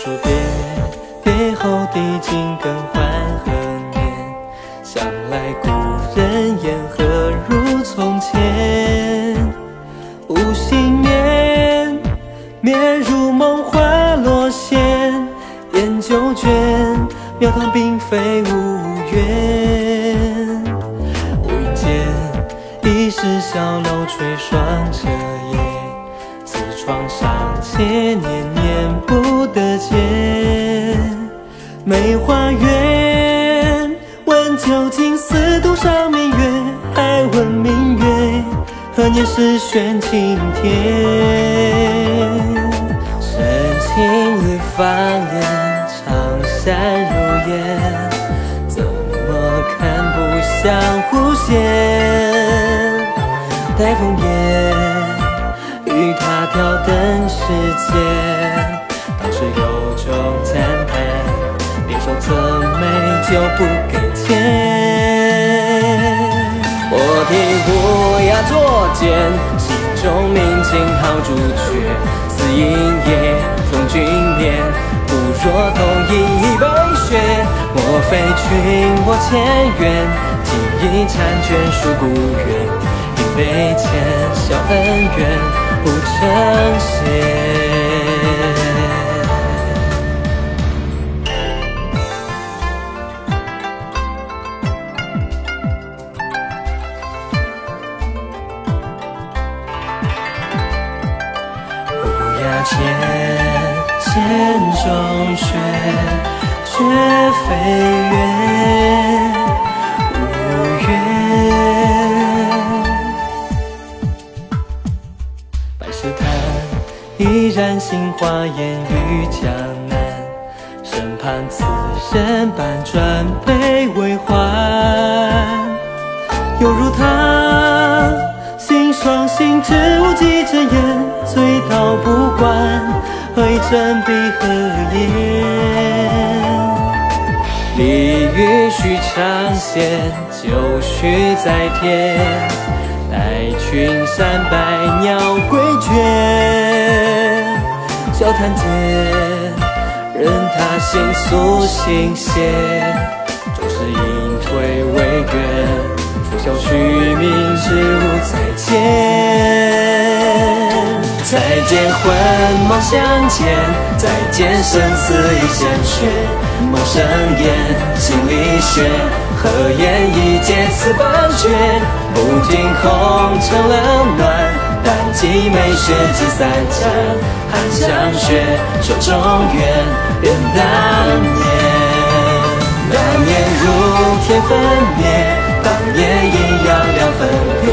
说别，别后的金更换何年？想来故人言何如从前？无心眠，眠如梦花落线，烟酒卷，庙堂并非无缘。无意间，一世小楼吹霜彻夜，此窗上且年年不得见。梅花园，问究竟似独上明月，还问明月。何年是悬青天？深情侣芳烟，长山如烟，怎么看不像弧线？待枫叶，挑灯时间，当时有种赞叹，联手策美就不给钱。我替乌鸦作剑，心中鸣琴好朱雀。此一夜逢君眠，不若同饮一杯血。莫非君我前缘，记忆婵娟书故园。一杯浅笑恩怨不成仙。乌鸦间，千中雪，雪飞依然杏花烟雨江南。身畔此人半转悲为欢，犹如他。心双心知无忌之言，醉倒不管，何以振笔何言？鲤鱼须长线，就须在天。待群山百鸟归倦，笑谈间，任他心素心邪，终是隐退为缘。拂晓虚名，知无再见。再见魂梦相见，再见生死已现雪。梦生烟，心里血，何言一劫此半阙？不惊红尘冷暖，但寄梅雪几三盏。寒香雪，手中缘，愿当年。那年如天分灭。当年一样两分别，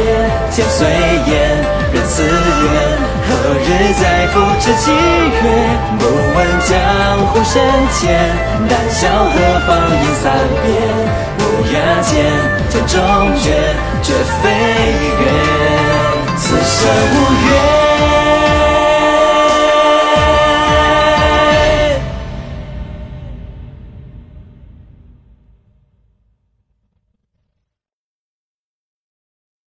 千岁烟，人自远，何日再复知几月？不问江湖深浅，但笑何妨吟三遍。乌鸦间，剑中绝，绝非。